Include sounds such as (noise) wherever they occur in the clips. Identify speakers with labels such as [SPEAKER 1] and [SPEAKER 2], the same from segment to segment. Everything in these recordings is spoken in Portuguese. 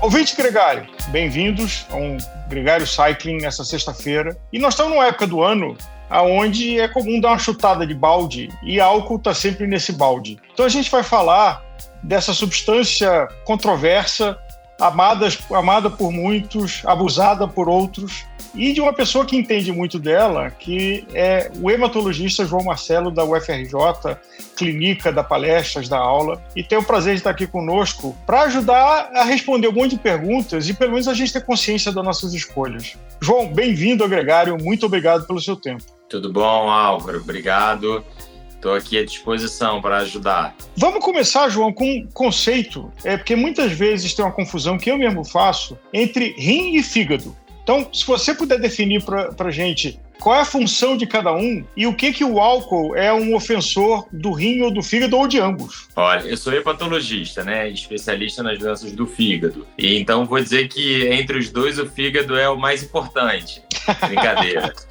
[SPEAKER 1] Ouvinte Gregário, bem-vindos a um Gregário Cycling nessa sexta-feira. E nós estamos numa época do ano onde é comum dar uma chutada de balde e álcool está sempre nesse balde. Então a gente vai falar dessa substância controversa, amada, amada por muitos, abusada por outros, e de uma pessoa que entende muito dela, que é o hematologista João Marcelo, da UFRJ, clínica, da palestras, da aula, e tem o prazer de estar aqui conosco para ajudar a responder um monte de perguntas e pelo menos a gente ter consciência das nossas escolhas. João, bem-vindo ao Gregário, muito obrigado pelo seu tempo.
[SPEAKER 2] Tudo bom, Álvaro? Obrigado. Estou aqui à disposição para ajudar.
[SPEAKER 1] Vamos começar, João, com um conceito, é porque muitas vezes tem uma confusão que eu mesmo faço entre rim e fígado. Então, se você puder definir para a gente qual é a função de cada um e o que que o álcool é um ofensor do rim ou do fígado ou de ambos?
[SPEAKER 2] Olha, eu sou hepatologista, né, especialista nas doenças do fígado. E então vou dizer que entre os dois o fígado é o mais importante. Brincadeira. (laughs)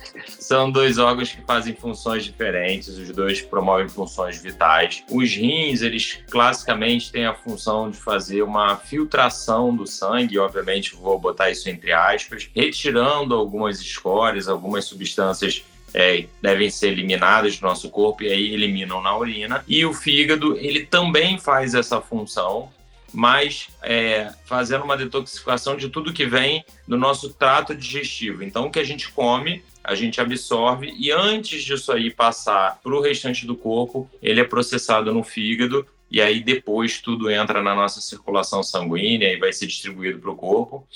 [SPEAKER 2] São dois órgãos que fazem funções diferentes, os dois promovem funções vitais. Os rins, eles classicamente têm a função de fazer uma filtração do sangue, obviamente vou botar isso entre aspas, retirando algumas escórias, algumas substâncias é, devem ser eliminadas do nosso corpo e aí eliminam na urina. E o fígado, ele também faz essa função, mas é, fazendo uma detoxificação de tudo que vem do nosso trato digestivo. Então, o que a gente come, a gente absorve e antes disso aí passar para o restante do corpo, ele é processado no fígado e aí depois tudo entra na nossa circulação sanguínea e vai ser distribuído para o corpo.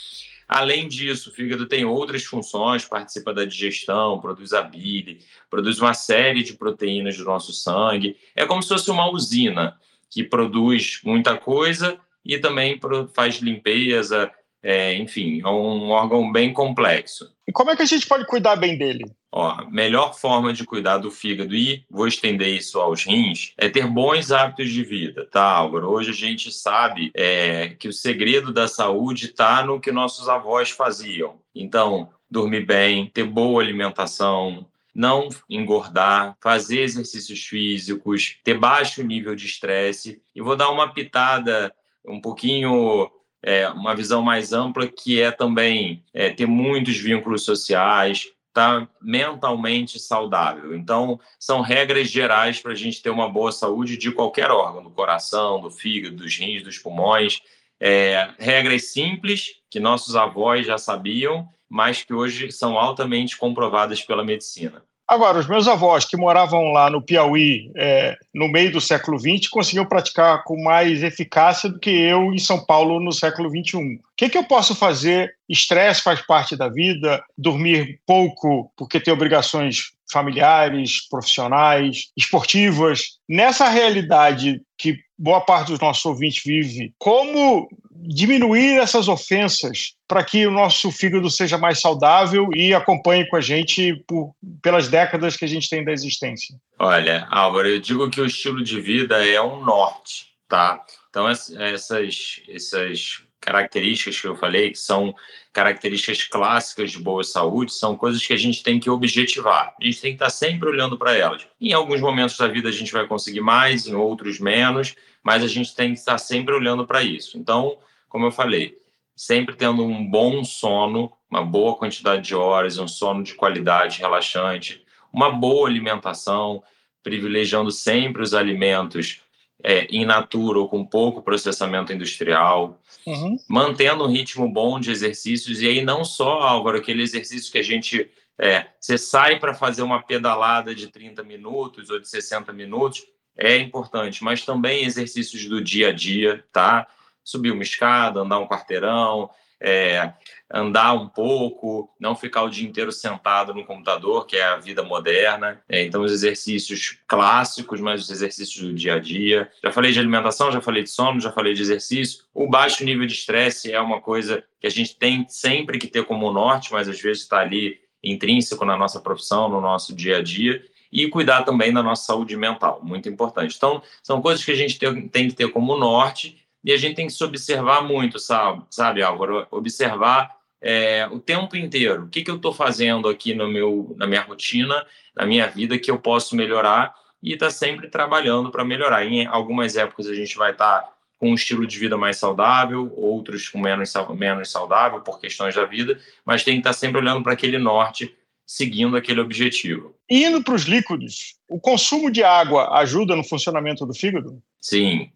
[SPEAKER 2] Além disso, o fígado tem outras funções, participa da digestão, produz a bile, produz uma série de proteínas do nosso sangue. É como se fosse uma usina que produz muita coisa e também faz limpeza, é, enfim, é um órgão bem complexo.
[SPEAKER 1] E como é que a gente pode cuidar bem dele?
[SPEAKER 2] Ó, melhor forma de cuidar do fígado e vou estender isso aos rins é ter bons hábitos de vida, tá, Álvaro? Hoje a gente sabe é, que o segredo da saúde está no que nossos avós faziam. Então, dormir bem, ter boa alimentação, não engordar, fazer exercícios físicos, ter baixo nível de estresse. E vou dar uma pitada um pouquinho é, uma visão mais ampla, que é também é, ter muitos vínculos sociais, estar tá mentalmente saudável. Então, são regras gerais para a gente ter uma boa saúde de qualquer órgão, do coração, do fígado, dos rins, dos pulmões. É, regras simples que nossos avós já sabiam, mas que hoje são altamente comprovadas pela medicina.
[SPEAKER 1] Agora, os meus avós que moravam lá no Piauí é, no meio do século XX conseguiam praticar com mais eficácia do que eu em São Paulo no século XXI. O que, que eu posso fazer? Estresse faz parte da vida, dormir pouco porque tem obrigações familiares, profissionais, esportivas. Nessa realidade que boa parte dos nossos ouvintes vive, como diminuir essas ofensas para que o nosso fígado seja mais saudável e acompanhe com a gente por, pelas décadas que a gente tem da existência?
[SPEAKER 2] Olha, Álvaro, eu digo que o estilo de vida é um norte, tá? Então, essas, essas características que eu falei, que são características clássicas de boa saúde, são coisas que a gente tem que objetivar. A gente tem que estar sempre olhando para elas. Em alguns momentos da vida a gente vai conseguir mais, em outros menos, mas a gente tem que estar sempre olhando para isso. Então, como eu falei, sempre tendo um bom sono, uma boa quantidade de horas, um sono de qualidade relaxante, uma boa alimentação, privilegiando sempre os alimentos é, in natura ou com pouco processamento industrial, uhum. mantendo um ritmo bom de exercícios, e aí não só, Álvaro, aquele exercício que a gente. É, você sai para fazer uma pedalada de 30 minutos ou de 60 minutos, é importante, mas também exercícios do dia a dia, tá? subir uma escada, andar um quarteirão, é, andar um pouco, não ficar o dia inteiro sentado no computador, que é a vida moderna. É, então, os exercícios clássicos, mas os exercícios do dia a dia. Já falei de alimentação, já falei de sono, já falei de exercício. O baixo nível de estresse é uma coisa que a gente tem sempre que ter como norte, mas às vezes está ali intrínseco na nossa profissão, no nosso dia a dia. E cuidar também da nossa saúde mental, muito importante. Então, são coisas que a gente tem, tem que ter como norte e a gente tem que se observar muito, sabe, sabe Álvaro? Observar é, o tempo inteiro. O que, que eu estou fazendo aqui no meu, na minha rotina, na minha vida, que eu posso melhorar e está sempre trabalhando para melhorar. Em algumas épocas a gente vai estar tá com um estilo de vida mais saudável, outros com menos, menos saudável por questões da vida, mas tem que estar tá sempre olhando para aquele norte, seguindo aquele objetivo.
[SPEAKER 1] Indo para os líquidos, o consumo de água ajuda no funcionamento do fígado?
[SPEAKER 2] Sim.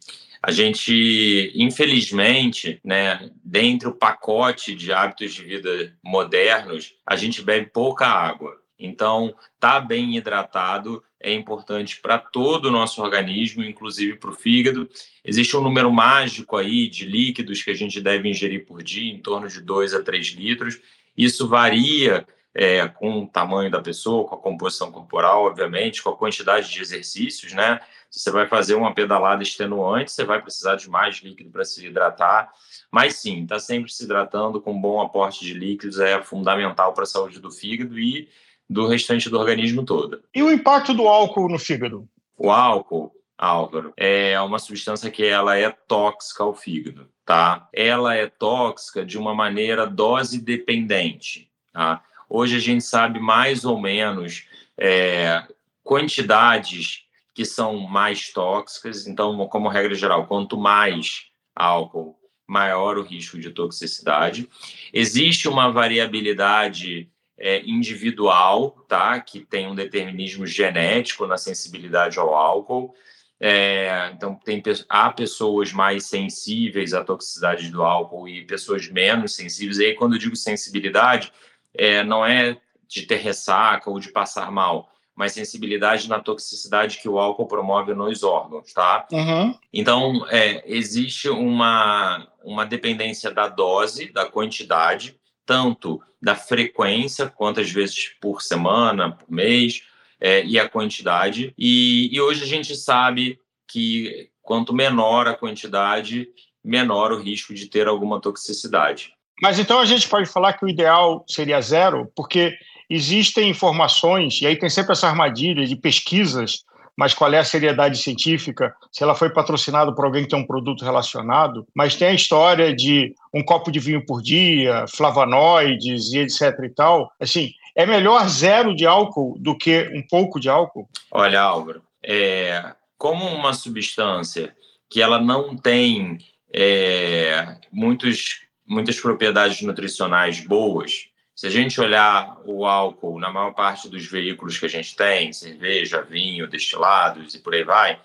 [SPEAKER 2] A gente, infelizmente, né, dentro do pacote de hábitos de vida modernos, a gente bebe pouca água. Então, tá bem hidratado é importante para todo o nosso organismo, inclusive para o fígado. Existe um número mágico aí de líquidos que a gente deve ingerir por dia, em torno de 2 a 3 litros. Isso varia é, com o tamanho da pessoa, com a composição corporal, obviamente, com a quantidade de exercícios, né? Se você vai fazer uma pedalada extenuante, você vai precisar de mais líquido para se hidratar. Mas sim, está sempre se hidratando com um bom aporte de líquidos é fundamental para a saúde do fígado e do restante do organismo todo.
[SPEAKER 1] E o impacto do álcool no fígado?
[SPEAKER 2] O álcool, Álvaro, é uma substância que ela é tóxica ao fígado, tá? Ela é tóxica de uma maneira dose dependente, tá? Hoje a gente sabe mais ou menos é, quantidades que são mais tóxicas. Então, como regra geral, quanto mais álcool, maior o risco de toxicidade. Existe uma variabilidade é, individual, tá? Que tem um determinismo genético na sensibilidade ao álcool. É, então, tem, há pessoas mais sensíveis à toxicidade do álcool e pessoas menos sensíveis. E aí, quando eu digo sensibilidade, é, não é de ter ressaca ou de passar mal, mas sensibilidade na toxicidade que o álcool promove nos órgãos, tá? Uhum. Então, é, existe uma, uma dependência da dose, da quantidade, tanto da frequência, quantas vezes por semana, por mês, é, e a quantidade. E, e hoje a gente sabe que quanto menor a quantidade, menor o risco de ter alguma toxicidade.
[SPEAKER 1] Mas então a gente pode falar que o ideal seria zero, porque existem informações, e aí tem sempre essa armadilha de pesquisas, mas qual é a seriedade científica, se ela foi patrocinada por alguém que tem um produto relacionado, mas tem a história de um copo de vinho por dia, flavonoides e etc e tal. Assim, é melhor zero de álcool do que um pouco de álcool?
[SPEAKER 2] Olha, Álvaro, é, como uma substância que ela não tem é, muitos, muitas propriedades nutricionais boas, se a gente olhar o álcool na maior parte dos veículos que a gente tem, cerveja, vinho, destilados e por aí vai,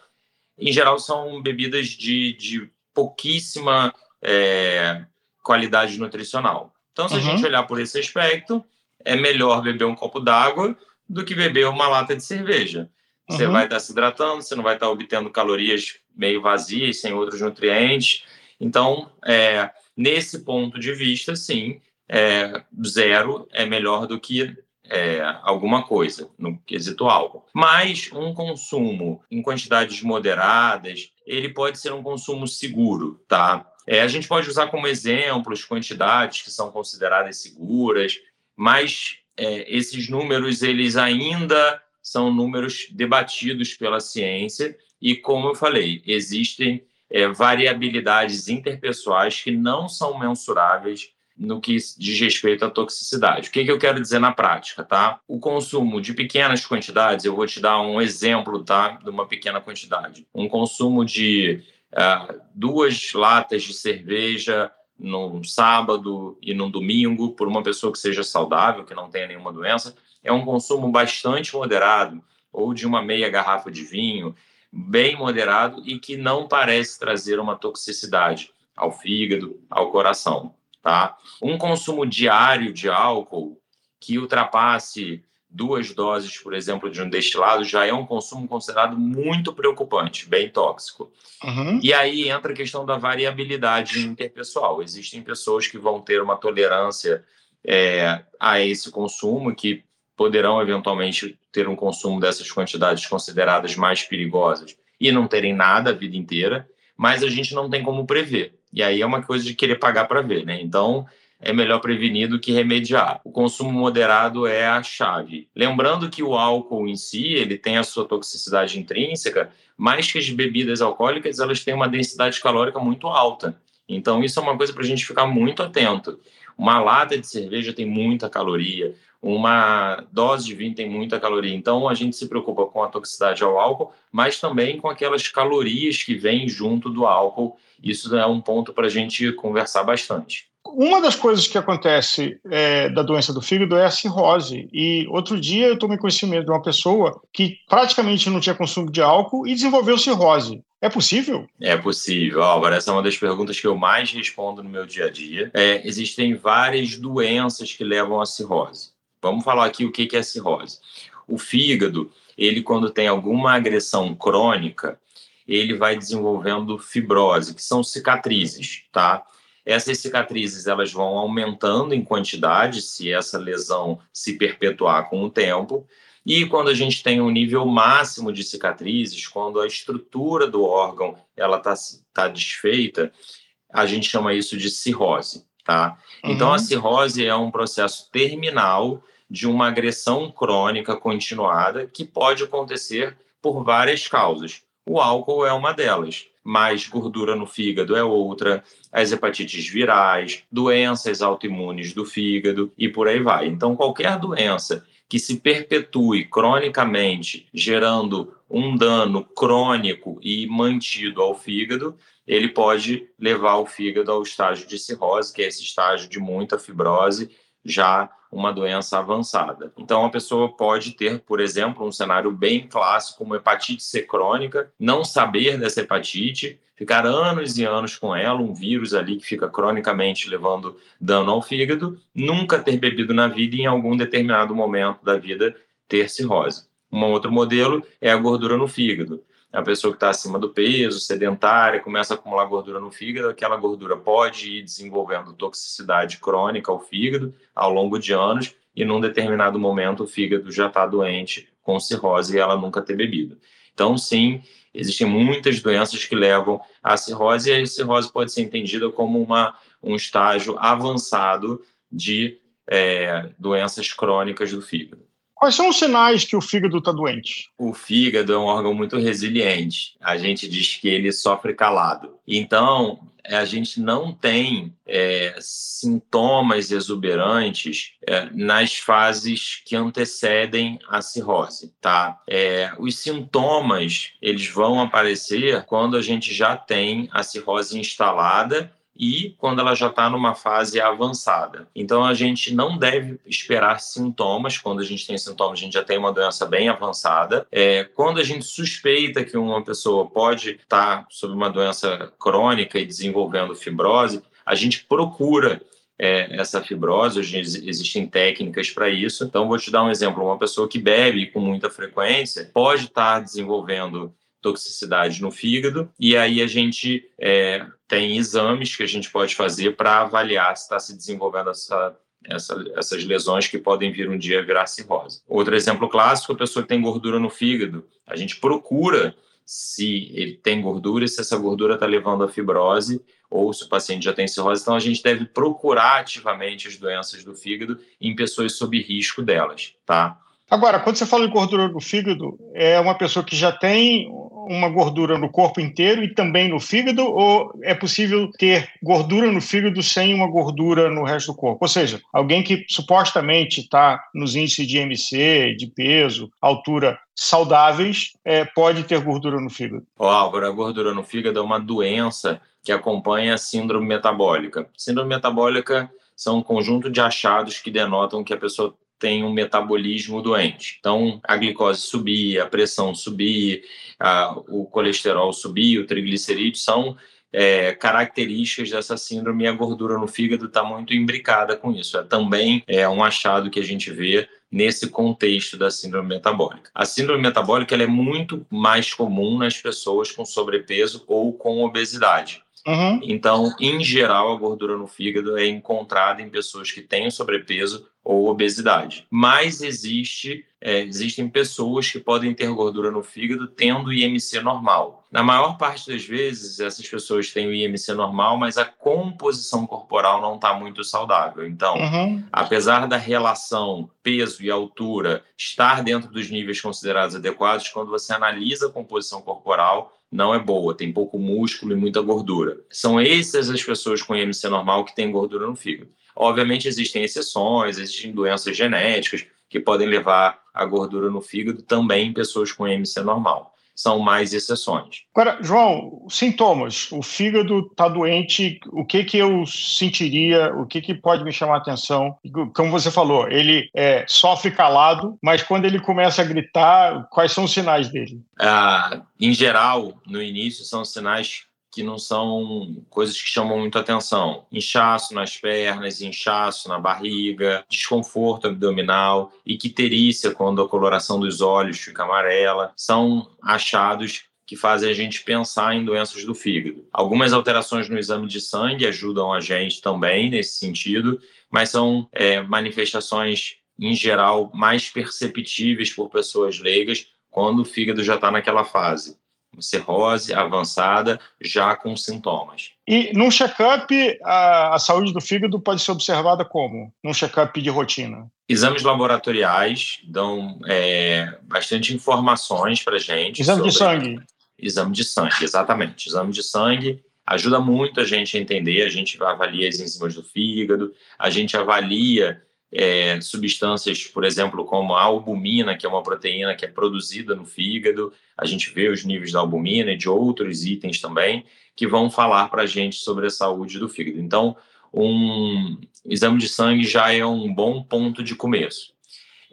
[SPEAKER 2] em geral são bebidas de, de pouquíssima é, qualidade nutricional. Então, se uhum. a gente olhar por esse aspecto, é melhor beber um copo d'água do que beber uma lata de cerveja. Você uhum. vai estar se hidratando, você não vai estar obtendo calorias meio vazias, sem outros nutrientes. Então, é, nesse ponto de vista, sim, é, zero é melhor do que é, alguma coisa no quesito álcool. Mas um consumo em quantidades moderadas, ele pode ser um consumo seguro, tá? É, a gente pode usar como exemplos quantidades que são consideradas seguras, mas é, esses números eles ainda são números debatidos pela ciência e, como eu falei, existem é, variabilidades interpessoais que não são mensuráveis no que diz respeito à toxicidade. O que, que eu quero dizer na prática, tá? O consumo de pequenas quantidades, eu vou te dar um exemplo, tá? De uma pequena quantidade. Um consumo de uh, duas latas de cerveja num sábado e num domingo por uma pessoa que seja saudável, que não tenha nenhuma doença, é um consumo bastante moderado, ou de uma meia garrafa de vinho, bem moderado e que não parece trazer uma toxicidade ao fígado, ao coração tá? Um consumo diário de álcool que ultrapasse duas doses, por exemplo, de um destilado, já é um consumo considerado muito preocupante, bem tóxico. Uhum. E aí entra a questão da variabilidade interpessoal. Existem pessoas que vão ter uma tolerância é, a esse consumo, que poderão eventualmente ter um consumo dessas quantidades consideradas mais perigosas e não terem nada a vida inteira, mas a gente não tem como prever. E aí é uma coisa de querer pagar para ver, né? Então, é melhor prevenir do que remediar. O consumo moderado é a chave. Lembrando que o álcool em si, ele tem a sua toxicidade intrínseca, mas que as bebidas alcoólicas, elas têm uma densidade calórica muito alta. Então, isso é uma coisa para a gente ficar muito atento. Uma lata de cerveja tem muita caloria, uma dose de vinho tem muita caloria. Então, a gente se preocupa com a toxicidade ao álcool, mas também com aquelas calorias que vêm junto do álcool. Isso é um ponto para a gente conversar bastante.
[SPEAKER 1] Uma das coisas que acontece é, da doença do fígado é a cirrose. E outro dia eu tomei conhecimento de uma pessoa que praticamente não tinha consumo de álcool e desenvolveu cirrose. É possível?
[SPEAKER 2] É possível, Álvaro. Essa é uma das perguntas que eu mais respondo no meu dia a dia. É, existem várias doenças que levam à cirrose. Vamos falar aqui o que é cirrose. O fígado, ele quando tem alguma agressão crônica, ele vai desenvolvendo fibrose, que são cicatrizes, tá? Essas cicatrizes elas vão aumentando em quantidade se essa lesão se perpetuar com o tempo. E quando a gente tem um nível máximo de cicatrizes, quando a estrutura do órgão ela está tá desfeita, a gente chama isso de cirrose, tá? Uhum. Então a cirrose é um processo terminal de uma agressão crônica continuada que pode acontecer por várias causas. O álcool é uma delas, mas gordura no fígado é outra, as hepatites virais, doenças autoimunes do fígado e por aí vai. Então, qualquer doença que se perpetue cronicamente, gerando um dano crônico e mantido ao fígado, ele pode levar o fígado ao estágio de cirrose, que é esse estágio de muita fibrose já uma doença avançada. Então, a pessoa pode ter, por exemplo, um cenário bem clássico, uma hepatite C crônica, não saber dessa hepatite, ficar anos e anos com ela, um vírus ali que fica cronicamente levando dano ao fígado, nunca ter bebido na vida e em algum determinado momento da vida ter cirrose. Um outro modelo é a gordura no fígado a pessoa que está acima do peso, sedentária, começa a acumular gordura no fígado, aquela gordura pode ir desenvolvendo toxicidade crônica ao fígado ao longo de anos e num determinado momento o fígado já está doente com cirrose e ela nunca ter bebido. Então, sim, existem muitas doenças que levam à cirrose e a cirrose pode ser entendida como uma, um estágio avançado de é, doenças crônicas do fígado.
[SPEAKER 1] Quais são os sinais que o fígado está doente?
[SPEAKER 2] O fígado é um órgão muito resiliente. A gente diz que ele sofre calado. Então, a gente não tem é, sintomas exuberantes é, nas fases que antecedem a cirrose, tá? É, os sintomas eles vão aparecer quando a gente já tem a cirrose instalada e quando ela já está numa fase avançada. Então a gente não deve esperar sintomas. Quando a gente tem sintomas, a gente já tem uma doença bem avançada. É, quando a gente suspeita que uma pessoa pode estar tá sob uma doença crônica e desenvolvendo fibrose, a gente procura é, essa fibrose. Hoje existem técnicas para isso. Então, vou te dar um exemplo: uma pessoa que bebe com muita frequência pode estar tá desenvolvendo toxicidade no fígado, e aí a gente é, tem exames que a gente pode fazer para avaliar se está se desenvolvendo essa, essa, essas lesões que podem vir um dia virar cirrose. Outro exemplo clássico, a pessoa que tem gordura no fígado, a gente procura se ele tem gordura e se essa gordura está levando a fibrose ou se o paciente já tem cirrose, então a gente deve procurar ativamente as doenças do fígado em pessoas sob risco delas, tá?
[SPEAKER 1] Agora, quando você fala de gordura no fígado, é uma pessoa que já tem uma gordura no corpo inteiro e também no fígado, ou é possível ter gordura no fígado sem uma gordura no resto do corpo? Ou seja, alguém que supostamente está nos índices de MC, de peso, altura saudáveis, é, pode ter gordura no fígado?
[SPEAKER 2] Ó, Álvaro, a gordura no fígado é uma doença que acompanha a síndrome metabólica. Síndrome metabólica são um conjunto de achados que denotam que a pessoa tem um metabolismo doente. Então, a glicose subir, a pressão subir, a, o colesterol subir, o triglicerídeo são é, características dessa síndrome e a gordura no fígado está muito imbricada com isso. É também é um achado que a gente vê nesse contexto da síndrome metabólica. A síndrome metabólica é muito mais comum nas pessoas com sobrepeso ou com obesidade. Uhum. Então, em geral, a gordura no fígado é encontrada em pessoas que têm sobrepeso ou obesidade. Mas existe, é, existem pessoas que podem ter gordura no fígado tendo IMC normal. Na maior parte das vezes, essas pessoas têm o IMC normal, mas a composição corporal não está muito saudável. Então, uhum. apesar da relação peso e altura estar dentro dos níveis considerados adequados, quando você analisa a composição corporal, não é boa, tem pouco músculo e muita gordura. São essas as pessoas com IMC normal que têm gordura no fígado. Obviamente existem exceções, existem doenças genéticas que podem levar a gordura no fígado também em pessoas com MC normal são mais exceções.
[SPEAKER 1] Agora, João, sintomas. O fígado está doente, o que que eu sentiria, o que que pode me chamar a atenção? Como você falou, ele é, sofre calado, mas quando ele começa a gritar, quais são os sinais dele?
[SPEAKER 2] Ah, em geral, no início, são sinais que não são coisas que chamam muito atenção. Inchaço nas pernas, inchaço na barriga, desconforto abdominal, icterícia quando a coloração dos olhos fica amarela, são achados que fazem a gente pensar em doenças do fígado. Algumas alterações no exame de sangue ajudam a gente também nesse sentido, mas são é, manifestações em geral mais perceptíveis por pessoas leigas quando o fígado já está naquela fase cirrose avançada, já com sintomas.
[SPEAKER 1] E num check-up, a, a, saúde do fígado pode ser observada como? Num check-up de rotina?
[SPEAKER 2] Exames laboratoriais dão é, bastante informações para gente.
[SPEAKER 1] Exame de sangue?
[SPEAKER 2] Exame de sangue, exatamente. Exame de sangue ajuda muito a gente a entender, a gente avalia as enzimas do fígado, a gente avalia é, substâncias, por exemplo, como a albumina, que é uma proteína que é produzida no fígado, a gente vê os níveis da albumina e de outros itens também, que vão falar para a gente sobre a saúde do fígado. Então, um exame de sangue já é um bom ponto de começo.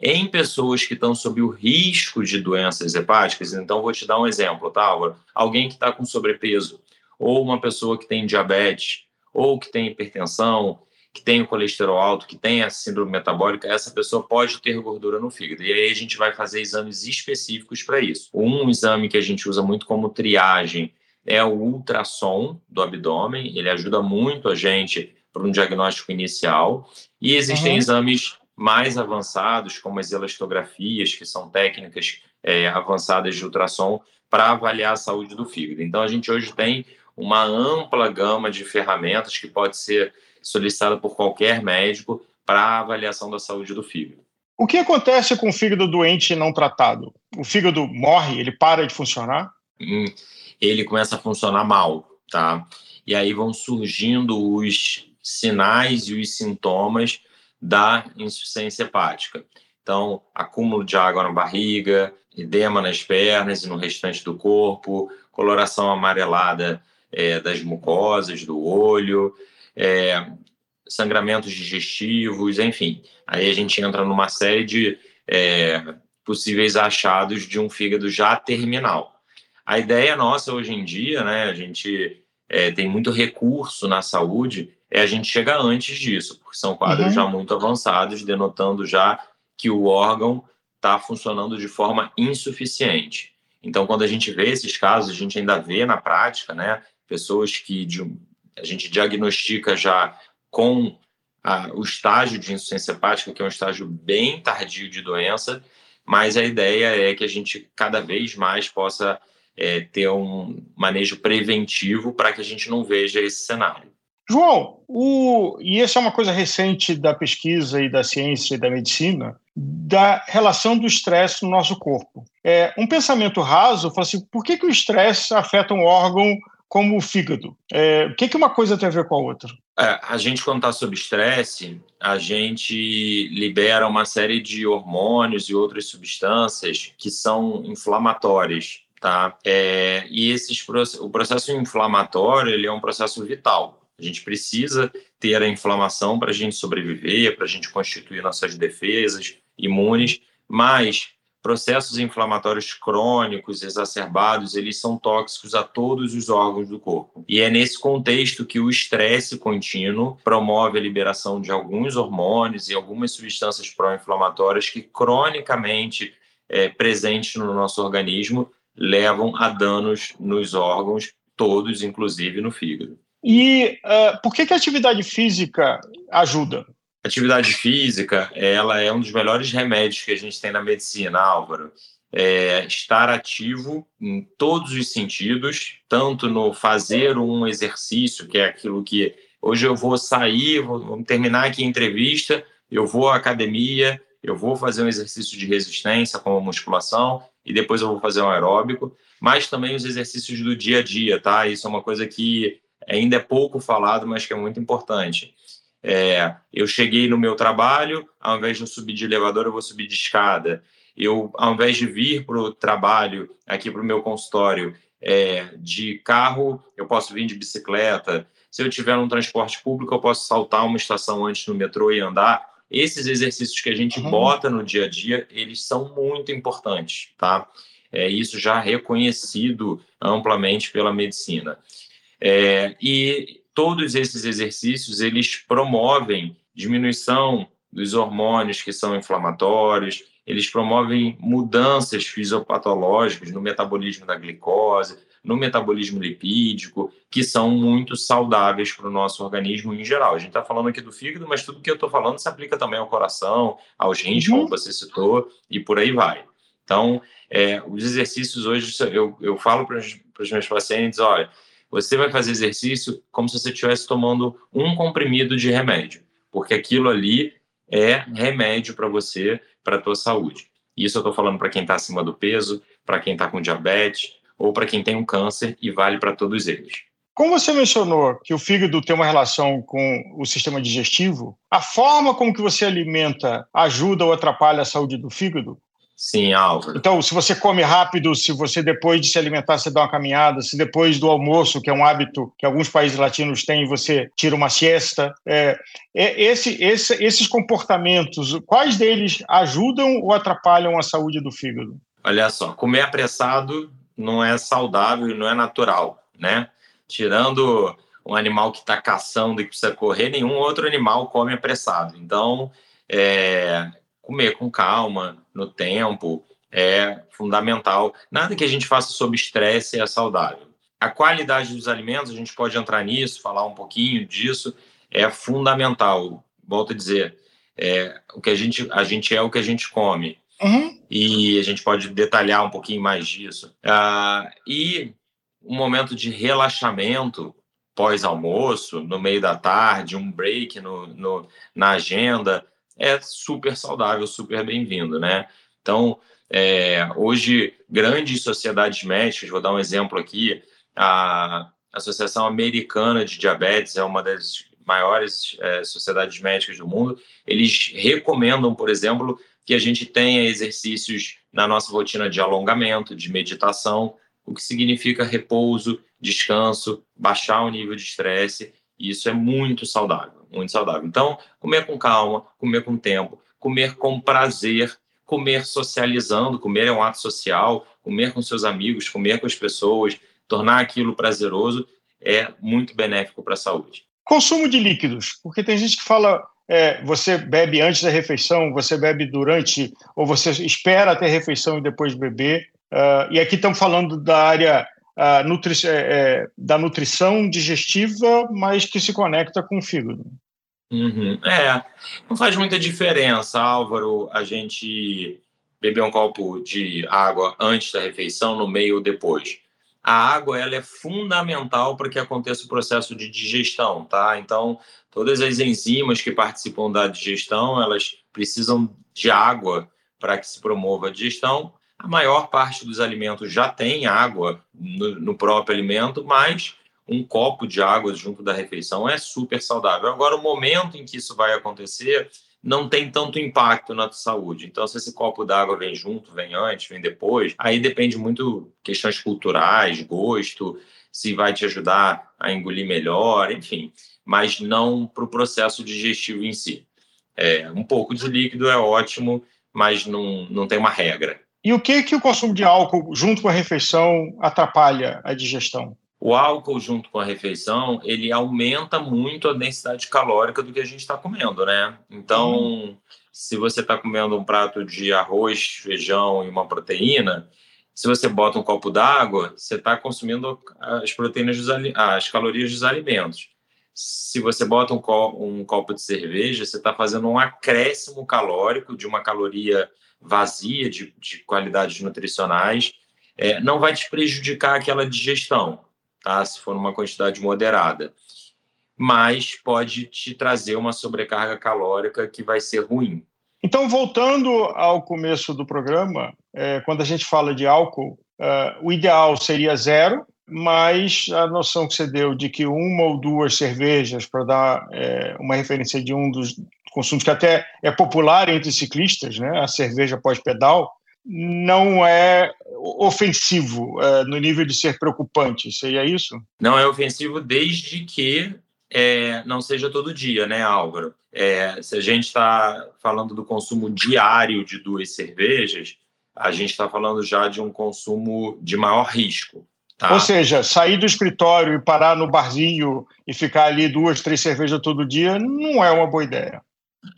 [SPEAKER 2] Em pessoas que estão sob o risco de doenças hepáticas, então vou te dar um exemplo, tá, Álvaro? Alguém que está com sobrepeso, ou uma pessoa que tem diabetes, ou que tem hipertensão, que tem o colesterol alto, que tem a síndrome metabólica, essa pessoa pode ter gordura no fígado. E aí a gente vai fazer exames específicos para isso. Um exame que a gente usa muito como triagem é o ultrassom do abdômen. Ele ajuda muito a gente para um diagnóstico inicial. E existem uhum. exames mais avançados, como as elastografias, que são técnicas é, avançadas de ultrassom para avaliar a saúde do fígado. Então, a gente hoje tem uma ampla gama de ferramentas que pode ser solicitada por qualquer médico para avaliação da saúde do fígado.
[SPEAKER 1] O que acontece com o fígado doente não tratado? O fígado morre, ele para de funcionar?
[SPEAKER 2] Hum, ele começa a funcionar mal, tá? E aí vão surgindo os sinais e os sintomas da insuficiência hepática. Então, acúmulo de água na barriga, edema nas pernas e no restante do corpo, coloração amarelada é, das mucosas, do olho, é, sangramentos digestivos, enfim. Aí a gente entra numa série de é, possíveis achados de um fígado já terminal. A ideia nossa hoje em dia, né, a gente é, tem muito recurso na saúde, é a gente chegar antes disso, porque são quadros uhum. já muito avançados, denotando já que o órgão está funcionando de forma insuficiente. Então, quando a gente vê esses casos, a gente ainda vê na prática, né, pessoas que de, a gente diagnostica já com a, o estágio de insuficiência hepática, que é um estágio bem tardio de doença, mas a ideia é que a gente cada vez mais possa é, ter um manejo preventivo para que a gente não veja esse cenário.
[SPEAKER 1] João, o, e essa é uma coisa recente da pesquisa e da ciência e da medicina, da relação do estresse no nosso corpo. É, um pensamento raso fala assim, por que, que o estresse afeta um órgão como o fígado. É, o que, que uma coisa tem a ver com a outra?
[SPEAKER 2] É, a gente, quando está sob estresse, a gente libera uma série de hormônios e outras substâncias que são inflamatórias, tá? É, e esses, o processo inflamatório ele é um processo vital. A gente precisa ter a inflamação para a gente sobreviver, para a gente constituir nossas defesas imunes, mas processos inflamatórios crônicos exacerbados, eles são tóxicos a todos os órgãos do corpo. E é nesse contexto que o estresse contínuo promove a liberação de alguns hormônios e algumas substâncias pró-inflamatórias que cronicamente é, presentes no nosso organismo levam a danos nos órgãos todos, inclusive no fígado.
[SPEAKER 1] E uh, por que, que a atividade física ajuda?
[SPEAKER 2] Atividade física, ela é um dos melhores remédios que a gente tem na medicina, Álvaro. É estar ativo em todos os sentidos, tanto no fazer um exercício, que é aquilo que hoje eu vou sair, vou, vamos terminar aqui a entrevista, eu vou à academia, eu vou fazer um exercício de resistência, como musculação, e depois eu vou fazer um aeróbico, mas também os exercícios do dia a dia, tá? Isso é uma coisa que ainda é pouco falado, mas que é muito importante É, eu cheguei no meu trabalho, ao invés de eu subir de elevador, eu vou subir de escada. Eu, ao invés de vir para o trabalho, aqui para o meu consultório, é, de carro, eu posso vir de bicicleta. Se eu tiver um transporte público, eu posso saltar uma estação antes no metrô e andar. Esses exercícios que a gente uhum. bota no dia a dia, eles são muito importantes, tá? É isso já reconhecido amplamente pela medicina. É, e todos esses exercícios, eles promovem diminuição dos hormônios que são inflamatórios, eles promovem mudanças fisiopatológicas no metabolismo da glicose, no metabolismo lipídico, que são muito saudáveis para o nosso organismo em geral. A gente está falando aqui do fígado, mas tudo que eu estou falando se aplica também ao coração, aos rins, uhum. como você citou, e por aí vai. Então, é, os exercícios hoje, eu, eu falo para os meus pacientes, olha, você vai fazer exercício como se você estivesse tomando um comprimido de remédio, porque aquilo ali é remédio para você, para a tua saúde. Isso eu estou falando para quem está acima do peso, para quem está com diabetes ou para quem tem um câncer e vale para todos eles.
[SPEAKER 1] Como você mencionou que o fígado tem uma relação com o sistema digestivo, a forma como que você alimenta ajuda ou atrapalha a saúde do fígado?
[SPEAKER 2] Sim, Álvaro.
[SPEAKER 1] Então, se você come rápido, se você depois de se alimentar, você dá uma caminhada, se depois do almoço, que é um hábito que alguns países latinos têm, você tira uma siesta. É, é, esse, esse, esses comportamentos, quais deles ajudam ou atrapalham a saúde do fígado?
[SPEAKER 2] Olha só, comer apressado não é saudável, não é natural, né? Tirando um animal que está caçando e que precisa correr, nenhum outro animal come apressado. Então, é, comer com calma, no tempo, é fundamental. Nada que a gente faça sob estresse é saudável. A qualidade dos alimentos, a gente pode entrar nisso, falar um pouquinho disso, é fundamental. Volto a dizer, é, o que a gente, a gente é o que a gente come. Uhum. E a gente pode detalhar um pouquinho mais disso. Ah, e um momento de relaxamento pós-almoço, no meio da tarde, um break no, no, na agenda, é super saudável, super bem-vindo, né? Então, é, hoje, grandes sociedades médicas, vou dar um exemplo aqui, a Associação Americana de Diabetes é uma das maiores é, sociedades médicas do mundo, eles recomendam, por exemplo, que a gente tenha exercícios na nossa rotina de alongamento, de meditação, o que significa repouso, descanso, baixar o nível de estresse, e isso é muito saudável muito saudável. Então, comer com calma, comer com tempo, comer com prazer, comer socializando, comer é um ato social, comer com seus amigos, comer com as pessoas, tornar aquilo prazeroso é muito benéfico para a saúde.
[SPEAKER 1] Consumo de líquidos, porque tem gente que fala é, você bebe antes da refeição, você bebe durante, ou você espera até a refeição e depois beber. Uh, e aqui estamos falando da área uh, nutri é, é, da nutrição digestiva, mas que se conecta com o fígado.
[SPEAKER 2] Uhum. É, não faz muita diferença, Álvaro, a gente beber um copo de água antes da refeição, no meio ou depois. A água ela é fundamental para que aconteça o processo de digestão, tá? Então, todas as enzimas que participam da digestão, elas precisam de água para que se promova a digestão. A maior parte dos alimentos já tem água no, no próprio alimento, mas um copo de água junto da refeição é super saudável. Agora, o momento em que isso vai acontecer não tem tanto impacto na tua saúde. Então, se esse copo d'água vem junto, vem antes, vem depois, aí depende muito questões culturais, gosto, se vai te ajudar a engolir melhor, enfim, mas não para o processo digestivo em si. É, um pouco de líquido é ótimo, mas não, não tem uma regra.
[SPEAKER 1] E o que que o consumo de álcool junto com a refeição atrapalha a digestão?
[SPEAKER 2] O álcool junto com a refeição, ele aumenta muito a densidade calórica do que a gente está comendo, né? Então, se você está comendo um prato de arroz, feijão e uma proteína, se você bota um copo d'água, você está consumindo as proteínas, dos, as calorias dos alimentos. Se você bota um, copo, um copo de cerveja, você está fazendo um acréscimo calórico de uma caloria vazia de, de qualidades nutricionais. É, não vai te prejudicar aquela digestão tá? Se for uma quantidade moderada. Mas pode te trazer uma sobrecarga calórica que vai ser ruim.
[SPEAKER 1] Então, voltando ao começo do programa, é, quando a gente fala de álcool, é, o ideal seria zero, mas a noção que você deu de que uma ou duas cervejas, para dar é, uma referência de um dos consumos que até é popular entre ciclistas, né, a cerveja pós-pedal, não é ofensivo é, no nível de ser preocupante. Seria isso?
[SPEAKER 2] Não é ofensivo desde que é, não seja todo dia, né, Álvaro? É, se a gente está falando do consumo diário de duas cervejas, a gente está falando já de um consumo de maior risco. Tá?
[SPEAKER 1] Ou seja, sair do escritório e parar no barzinho e ficar ali duas, três cervejas todo dia não é uma boa ideia.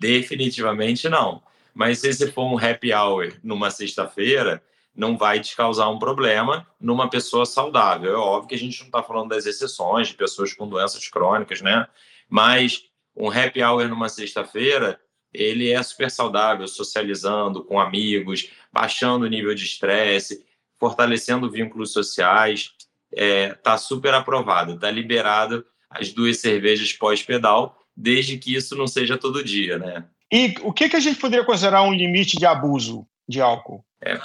[SPEAKER 2] Definitivamente não. Mas se esse for um happy hour numa sexta-feira, não vai te causar um problema numa pessoa saudável. É óbvio que a gente não está falando das exceções, de pessoas com doenças crônicas, né? Mas um happy hour numa sexta-feira, ele é super saudável, socializando com amigos, baixando o nível de estresse, fortalecendo vínculos sociais. É, tá super aprovado, tá liberado as duas cervejas pós-pedal, desde que isso não seja todo dia, né?
[SPEAKER 1] E o que, que a gente poderia considerar um limite de abuso de álcool?
[SPEAKER 2] É,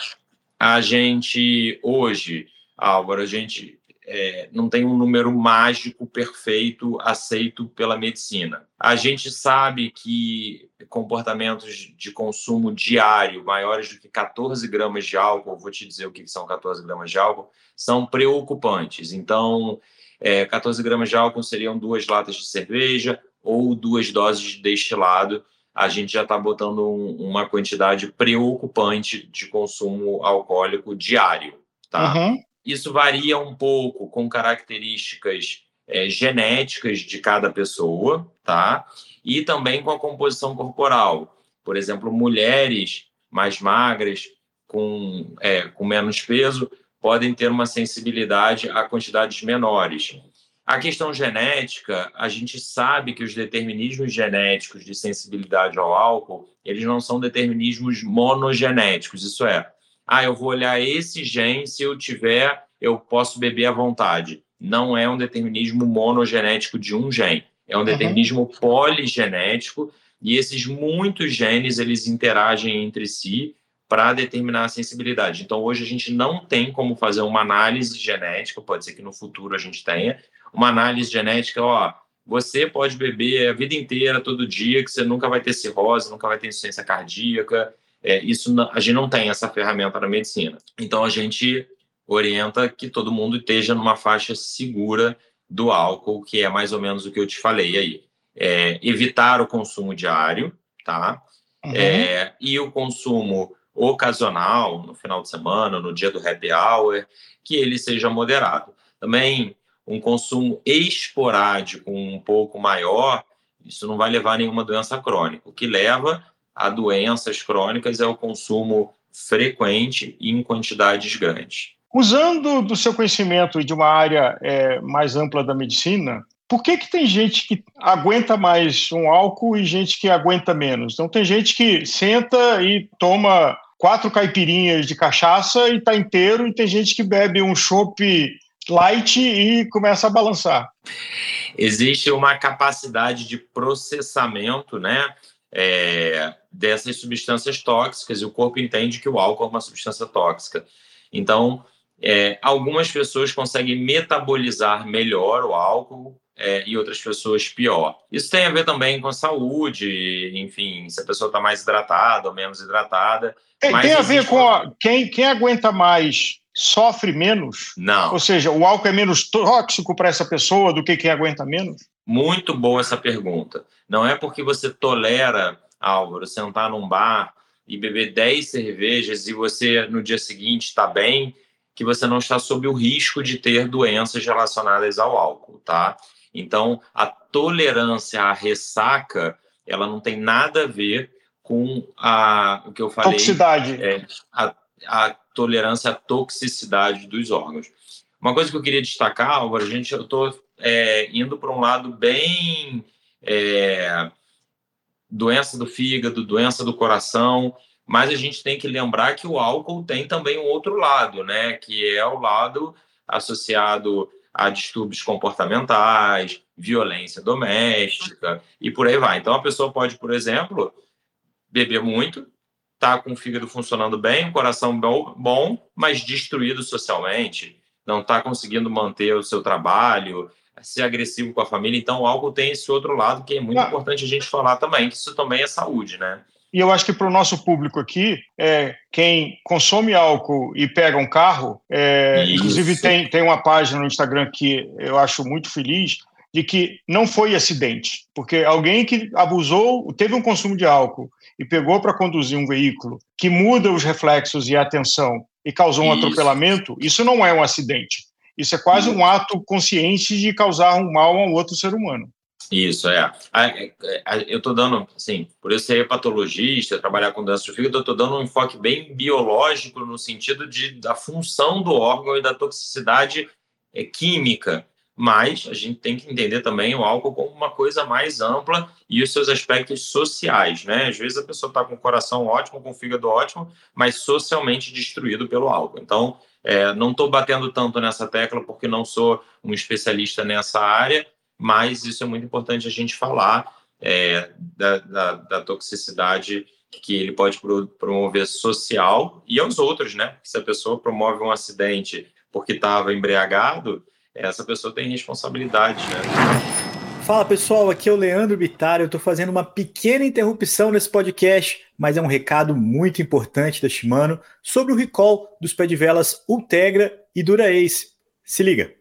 [SPEAKER 2] a gente hoje, Álvaro, a gente é, não tem um número mágico perfeito aceito pela medicina. A gente sabe que comportamentos de consumo diário maiores do que 14 gramas de álcool, vou te dizer o que são 14 gramas de álcool, são preocupantes. Então, é, 14 gramas de álcool seriam duas latas de cerveja ou duas doses de destilado a gente já está botando um, uma quantidade preocupante de consumo alcoólico diário, tá? Uhum. Isso varia um pouco com características é, genéticas de cada pessoa, tá? E também com a composição corporal. Por exemplo, mulheres mais magras, com, é, com menos peso, podem ter uma sensibilidade a quantidades menores. A questão genética, a gente sabe que os determinismos genéticos de sensibilidade ao álcool, eles não são determinismos monogenéticos. Isso é, ah, eu vou olhar esse gene, se eu tiver, eu posso beber à vontade. Não é um determinismo monogenético de um gene, é um uhum. determinismo poligenético e esses muitos genes eles interagem entre si para determinar a sensibilidade. Então, hoje a gente não tem como fazer uma análise genética, pode ser que no futuro a gente tenha, uma análise genética, ó, você pode beber a vida inteira, todo dia, que você nunca vai ter cirrose, nunca vai ter insuficiência cardíaca. É, isso não, a gente não tem essa ferramenta na medicina. Então a gente orienta que todo mundo esteja numa faixa segura do álcool, que é mais ou menos o que eu te falei aí. É, evitar o consumo diário, tá? Uhum. É, e o consumo ocasional, no final de semana, no dia do happy hour, que ele seja moderado. Também um consumo esporádico um pouco maior, isso não vai levar a nenhuma doença crônica. O que leva a doenças crônicas é o consumo frequente e em quantidades grandes.
[SPEAKER 1] Usando do seu conhecimento de uma área é, mais ampla da medicina, por que, que tem gente que aguenta mais um álcool e gente que aguenta menos? Então, tem gente que senta e toma quatro caipirinhas de cachaça e está inteiro, e tem gente que bebe um chopp light e começa a balançar.
[SPEAKER 2] Existe uma capacidade de processamento, né? É, dessas substâncias tóxicas e o corpo entende que o álcool é uma substância tóxica. Então, é, algumas pessoas conseguem metabolizar melhor o álcool é, e outras pessoas pior. Isso tem a ver também com a saúde, enfim, se a pessoa está mais hidratada ou menos hidratada.
[SPEAKER 1] Tem, tem a ver com a, quem, quem aguenta mais sofre menos?
[SPEAKER 2] Não.
[SPEAKER 1] Ou seja, o álcool é menos tóxico para essa pessoa do que quem aguenta menos?
[SPEAKER 2] Muito boa essa pergunta. Não é porque você tolera, Álvaro, sentar num bar e beber 10 cervejas e você no dia seguinte está bem, que você não está sob o risco de ter doenças relacionadas ao álcool, tá? Então, a tolerância à ressaca, ela não tem nada a ver com a, o que eu falei.
[SPEAKER 1] Toxicidade.
[SPEAKER 2] É, a, a tolerância à toxicidade dos órgãos. Uma coisa que eu queria destacar, Álvaro, a gente, eu estou é, indo para um lado bem é, doença do fígado, doença do coração, mas a gente tem que lembrar que o álcool tem também um outro lado, né? Que é o lado associado a distúrbios comportamentais, violência doméstica e por aí vai. Então a pessoa pode, por exemplo, beber muito, tá com o fígado funcionando bem, o coração bom, mas destruído socialmente, não está conseguindo manter o seu trabalho, ser agressivo com a família. Então, o álcool tem esse outro lado que é muito ah. importante a gente falar também, que isso também é saúde, né?
[SPEAKER 1] E eu acho que para o nosso público aqui, é, quem consome álcool e pega um carro, é, inclusive tem, tem uma página no Instagram que eu acho muito feliz, de que não foi acidente, porque alguém que abusou, teve um consumo de álcool e pegou para conduzir um veículo que muda os reflexos e a atenção e causou um isso. atropelamento, isso não é um acidente. Isso é quase um ato consciente de causar um mal a um outro ser humano.
[SPEAKER 2] Isso, é. Eu estou dando, assim, por eu ser patologista, trabalhar com doença do fígado, eu estou dando um enfoque bem biológico no sentido de, da função do órgão e da toxicidade é, química. Mas a gente tem que entender também o álcool como uma coisa mais ampla e os seus aspectos sociais, né? Às vezes a pessoa está com o coração ótimo, com o fígado ótimo, mas socialmente destruído pelo álcool. Então, é, não estou batendo tanto nessa tecla porque não sou um especialista nessa área, mas isso é muito importante a gente falar é, da, da, da, toxicidade que ele pode promover social e aos outros, né? Se a pessoa promove um acidente porque estava embriagado, essa pessoa tem responsabilidade, né?
[SPEAKER 3] Fala pessoal, aqui é o Leandro Bittar. Eu estou fazendo uma pequena interrupção nesse podcast, mas é um recado muito importante da Shimano sobre o recall dos pé de velas Ultegra e Dura-Ace. Se liga.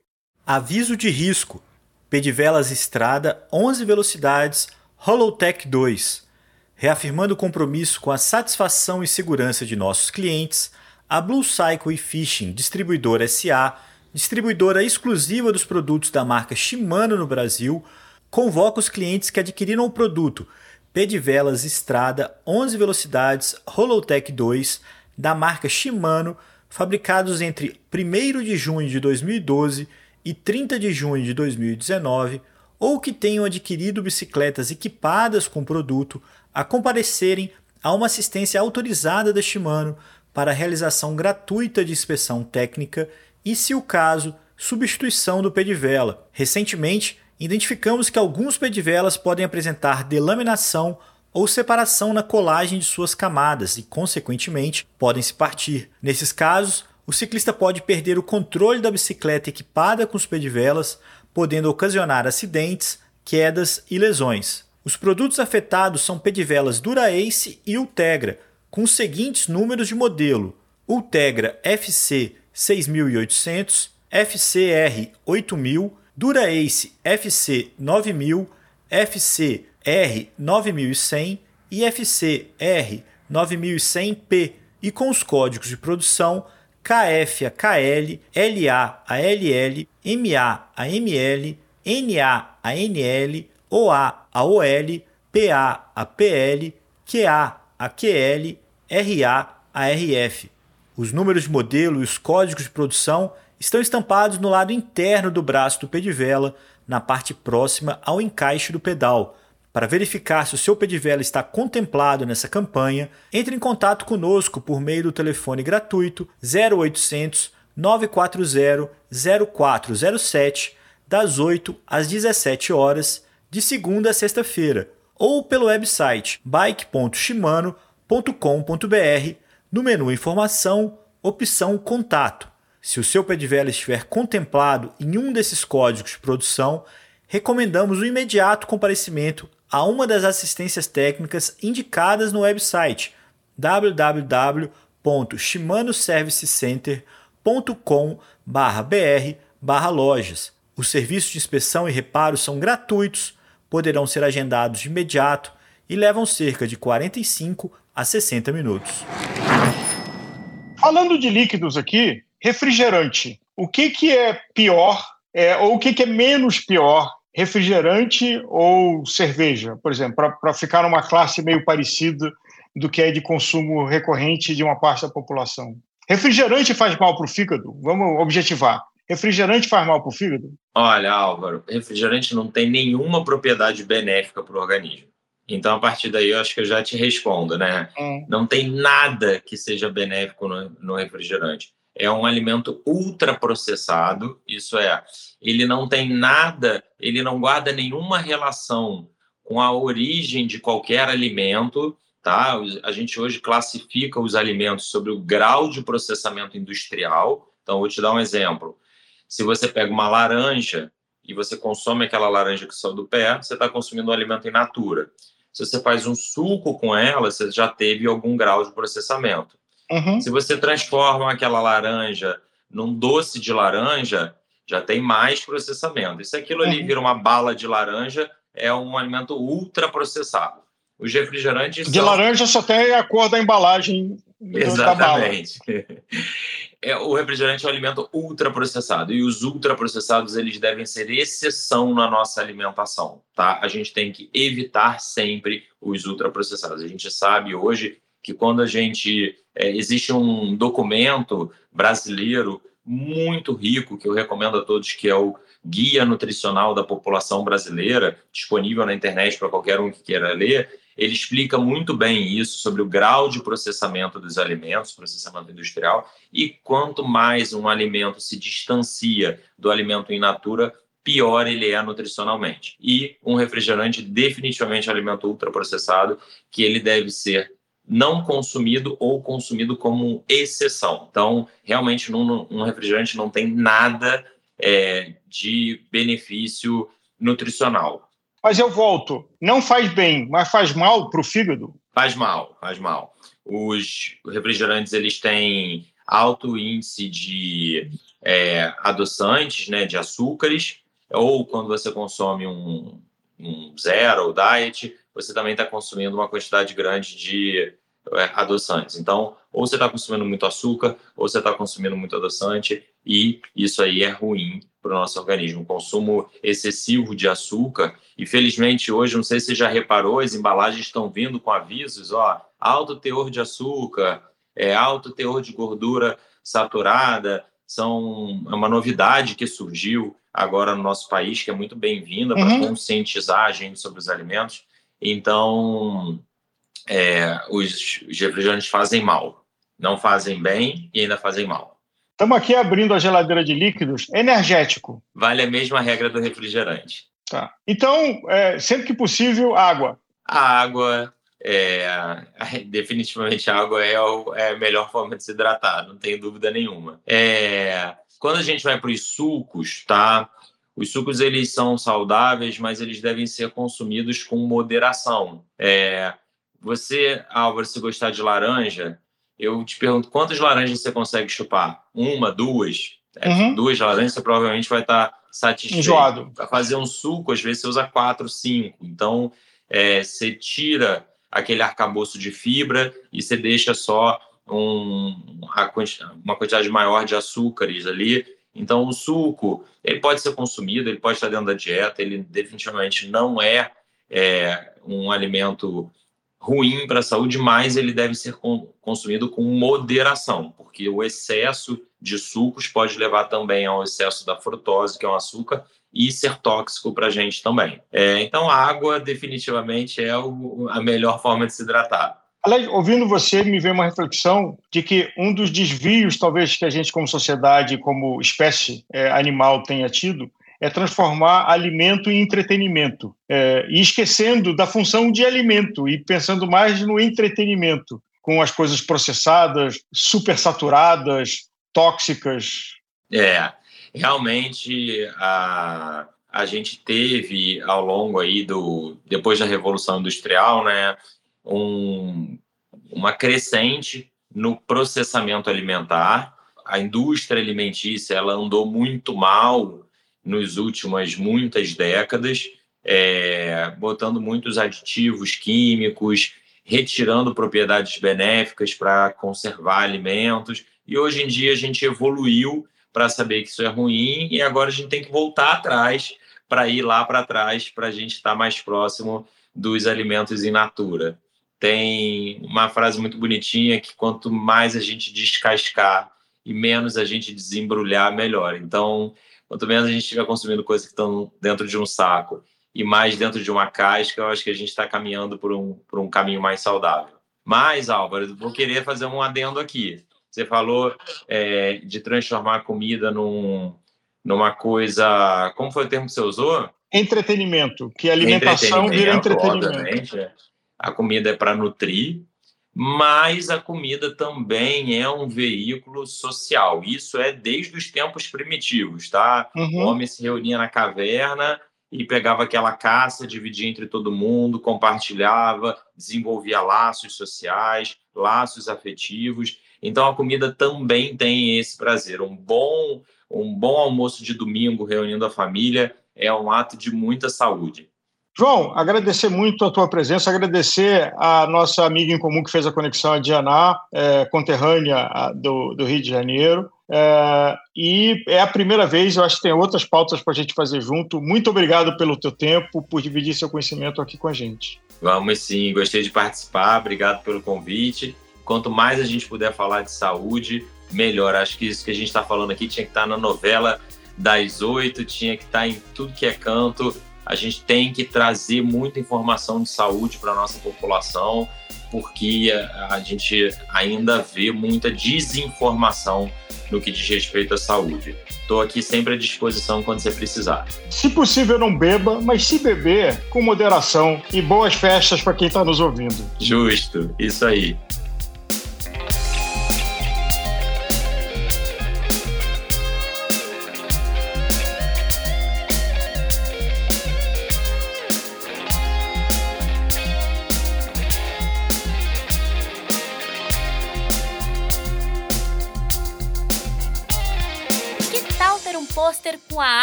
[SPEAKER 3] Aviso de risco. Pedivelas Estrada 11 velocidades Holotech 2. Reafirmando o compromisso com a satisfação e segurança de nossos clientes, a Blue Cycle e Fishing Distribuidora SA, distribuidora exclusiva dos produtos da marca Shimano no Brasil, convoca os clientes que adquiriram o produto. Pedivelas Estrada 11 velocidades Holotech 2 da marca Shimano, fabricados entre 1 de junho de 2012 e 30 de junho de 2019, ou que tenham adquirido bicicletas equipadas com o produto, a comparecerem a uma assistência autorizada da Shimano para realização gratuita de inspeção técnica e, se o caso, substituição do pedivela. Recentemente, identificamos que alguns pedivelas podem apresentar delaminação ou separação na colagem de suas camadas e, consequentemente, podem se partir. Nesses casos, o ciclista pode perder o controle da bicicleta equipada com os pedivelas, podendo ocasionar acidentes, quedas e lesões. Os produtos afetados são pedivelas Dura-Ace e Ultegra, com os seguintes números de modelo: Ultegra FC 6800, FCR 8000, Dura-Ace FC 9000, FCR 9100 e FCR 9100P e com os códigos de produção KF a KL, LA a LL, MA a ML, NA a NL, OA a OL, PA a PL, QA a QL, RA a RF. Os números de modelo e os códigos de produção estão estampados no lado interno do braço do pedivela, na parte próxima ao encaixe do pedal. Para verificar se o seu pedivela está contemplado nessa campanha, entre em contato conosco por meio do telefone gratuito 0800 940 0407 das 8 às 17 horas de segunda a sexta-feira, ou pelo website bike.shimano.com.br no menu Informação, opção Contato. Se o seu pedivela estiver contemplado em um desses códigos de produção, recomendamos o imediato comparecimento a uma das assistências técnicas indicadas no website www.shimanoservicecenter.com/br/lojas. Os serviços de inspeção e reparo são gratuitos, poderão ser agendados de imediato e levam cerca de 45 a 60 minutos.
[SPEAKER 1] Falando de líquidos aqui, refrigerante. O que, que é pior é, ou o que, que é menos pior refrigerante ou cerveja, por exemplo, para ficar numa classe meio parecida do que é de consumo recorrente de uma parte da população. Refrigerante faz mal para o fígado? Vamos objetivar. Refrigerante faz mal para o fígado?
[SPEAKER 2] Olha, Álvaro, refrigerante não tem nenhuma propriedade benéfica para o organismo. Então, a partir daí, eu acho que eu já te respondo, né? Hum. Não tem nada que seja benéfico no, no refrigerante é um alimento ultraprocessado, isso é, ele não tem nada, ele não guarda nenhuma relação com a origem de qualquer alimento, tá? A gente hoje classifica os alimentos sobre o grau de processamento industrial. Então, vou te dar um exemplo. Se você pega uma laranja e você consome aquela laranja que saiu do pé, você está consumindo um alimento in natura. Se você faz um suco com ela, você já teve algum grau de processamento. Uhum. Se você transforma aquela laranja num doce de laranja, já tem mais processamento. E se aquilo ali uhum. vira uma bala de laranja, é um alimento ultra processado. Os refrigerantes.
[SPEAKER 1] De são... laranja só tem a cor da embalagem.
[SPEAKER 2] Exatamente. É, o refrigerante é um alimento ultraprocessado e os ultraprocessados eles devem ser exceção na nossa alimentação, tá? A gente tem que evitar sempre os ultraprocessados. A gente sabe hoje que quando a gente é, existe um documento brasileiro muito rico que eu recomendo a todos que é o Guia Nutricional da População Brasileira, disponível na internet para qualquer um que queira ler ele explica muito bem isso sobre o grau de processamento dos alimentos, processamento industrial, e quanto mais um alimento se distancia do alimento in natura, pior ele é nutricionalmente. E um refrigerante definitivamente é um alimento ultraprocessado, que ele deve ser não consumido ou consumido como exceção. Então, realmente, num, um refrigerante não tem nada é, de benefício nutricional.
[SPEAKER 1] Mas eu volto, não faz bem, mas faz mal para o fígado?
[SPEAKER 2] Faz mal, faz mal. Os refrigerantes eles têm alto índice de é, adoçantes, né, de açúcares, ou quando você consome um, um zero ou diet, você também está consumindo uma quantidade grande de adoçantes. Então, ou você está consumindo muito açúcar, ou você está consumindo muito adoçante, e isso aí é ruim para o nosso organismo. O consumo excessivo de açúcar, e felizmente hoje, não sei se você já reparou, as embalagens estão vindo com avisos, ó, alto teor de açúcar, é, alto teor de gordura saturada, são é uma novidade que surgiu agora no nosso país, que é muito bem-vinda para uhum. conscientizar a gente sobre os alimentos. Então, é, os, os refrigerantes fazem mal, não fazem bem e ainda fazem mal.
[SPEAKER 1] Estamos aqui abrindo a geladeira de líquidos energético.
[SPEAKER 2] Vale a mesma regra do refrigerante.
[SPEAKER 1] Tá. Então, é, sempre que possível, água.
[SPEAKER 2] A água, é, (laughs) definitivamente a água é, é, a melhor forma de se hidratar, não tem dúvida nenhuma. É, quando a gente vai para os sucos, tá? Os sucos eles são saudáveis, mas eles devem ser consumidos com moderação. É, você, Álvaro, se gostar de laranja, eu te pergunto quantas laranjas você consegue chupar? Uma, duas? É, uhum. Duas laranjas você provavelmente vai estar satisfeito.
[SPEAKER 1] Enjoado.
[SPEAKER 2] Para fazer um suco, às vezes você usa quatro, cinco. Então, é, você tira aquele arcabouço de fibra e você deixa só um, uma quantidade maior de açúcares ali. Então, o suco, ele pode ser consumido, ele pode estar dentro da dieta, ele definitivamente não é, é um alimento ruim para a saúde, mas ele deve ser consumido com moderação, porque o excesso de sucos pode levar também ao excesso da frutose, que é um açúcar, e ser tóxico para a gente também. É, então, a água definitivamente é o, a melhor forma de se hidratar.
[SPEAKER 1] Aliás, ouvindo você, me veio uma reflexão de que um dos desvios, talvez, que a gente, como sociedade, como espécie é, animal, tenha tido, é transformar alimento em entretenimento, é, e esquecendo da função de alimento e pensando mais no entretenimento, com as coisas processadas, supersaturadas, tóxicas.
[SPEAKER 2] É, realmente a, a gente teve ao longo aí do depois da revolução industrial, né, um, uma crescente no processamento alimentar. A indústria alimentícia ela andou muito mal nos últimas muitas décadas, é, botando muitos aditivos químicos, retirando propriedades benéficas para conservar alimentos. E hoje em dia a gente evoluiu para saber que isso é ruim e agora a gente tem que voltar atrás para ir lá para trás para a gente estar tá mais próximo dos alimentos in natura. Tem uma frase muito bonitinha que quanto mais a gente descascar e menos a gente desembrulhar, melhor. Então, quanto menos a gente estiver consumindo coisas que estão dentro de um saco e mais dentro de uma casca, eu acho que a gente está caminhando por um, por um caminho mais saudável. Mas, Álvaro, vou querer fazer um adendo aqui. Você falou é, de transformar a comida num, numa coisa. Como foi o termo que você usou?
[SPEAKER 1] Entretenimento, que alimentação entretenimento, vira entretenimento.
[SPEAKER 2] Obviamente. A comida é para nutrir, mas a comida também é um veículo social. Isso é desde os tempos primitivos, tá? Uhum. O homem se reunia na caverna e pegava aquela caça, dividia entre todo mundo, compartilhava, desenvolvia laços sociais, laços afetivos. Então a comida também tem esse prazer. Um bom, um bom almoço de domingo reunindo a família é um ato de muita saúde.
[SPEAKER 1] João, agradecer muito a tua presença, agradecer a nossa amiga em comum que fez a conexão, a Diana, é, conterrânea do, do, Rio de Janeiro. É, e é a primeira vez, eu acho que tem outras pautas para a gente fazer junto. Muito obrigado pelo teu tempo, por dividir seu conhecimento aqui com a gente.
[SPEAKER 2] Vamos sim, gostei de participar, obrigado pelo convite. Quanto mais a gente puder falar de saúde, melhor. Acho que isso que a gente está falando aqui tinha que estar tá na novela das oito, tinha que estar tá em tudo que é canto a gente tem que trazer muita informação de saúde para a nossa população, porque a, gente ainda vê muita desinformação no que diz respeito à saúde. Estou aqui sempre à disposição quando você precisar.
[SPEAKER 1] Se possível, não beba, mas se beber, com moderação e boas festas para quem está nos ouvindo.
[SPEAKER 2] Justo, isso aí.